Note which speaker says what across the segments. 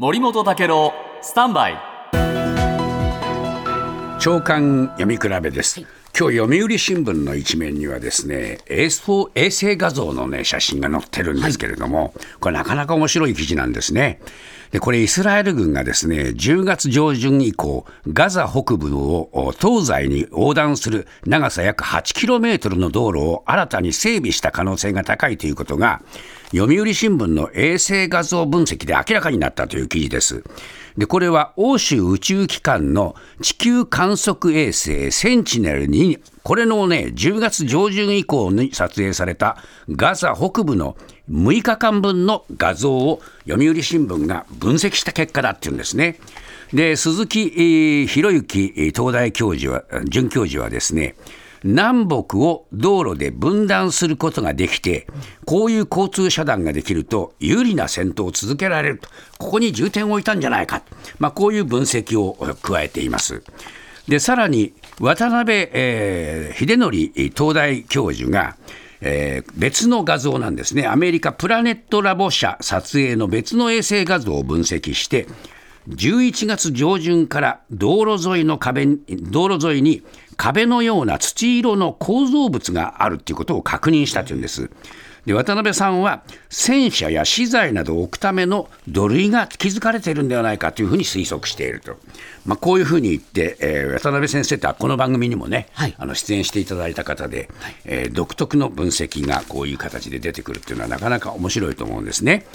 Speaker 1: 森本武郎スタンバイ。
Speaker 2: 長官読み比べです、今日読売新聞の一面にはですね衛星衛星画像のね写真が載ってるんですけれども、これなかなか面白い記事なんですね。でこれイスラエル軍がですね10月上旬以降ガザ北部を東西に横断する長さ約 8km の道路を新たに整備した可能性が高いということが読売新聞の衛星画像分析で明らかになったという記事です。で、これは欧州宇宙機関の地球観測衛星センチネルに、これのね、10月上旬以降に撮影されたガザ北部の6日間分の画像を読売新聞が分析した結果だっていうんですね。で、鈴木博之東大教授は、准教授はですね、南北を道路で分断することができて、こういう交通遮断ができると、有利な戦闘を続けられると、ここに重点を置いたんじゃないか、まあ、こういう分析を加えています。でさらに渡辺、えー秀則東大教授が、えー別の画像なんですね、アメリカプラネットラボ社撮影の別の衛星画像を分析して、11月上旬から道路沿いの壁に道路沿いに壁のような土色の構造物があるということを確認したというんです。で渡辺さんは戦車や資材などを置くための土塁が築かれているんではないかというふうに推測していると、まあ、こういうふうに言って、えー渡辺先生とはこの番組にもね、
Speaker 3: はい
Speaker 2: あの出演していただいた方で、えー独特の分析がこういう形で出てくるっていうのはなかなか面白いと思うんですね。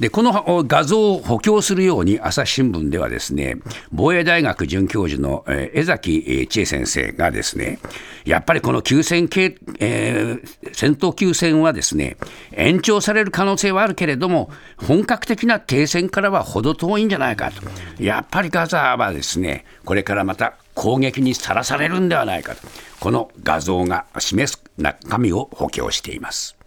Speaker 2: でこの画像を補強するように朝日新聞ではですね防衛大学准教授の、江崎千恵先生がですねやっぱりこの休戦系、えー戦闘休戦はですね延長される可能性はあるけれども本格的な停戦からは程遠いんじゃないかとやっぱりガザはですねこれからまた攻撃にさらされるんではないかとこの画像が示す中身を補強しています。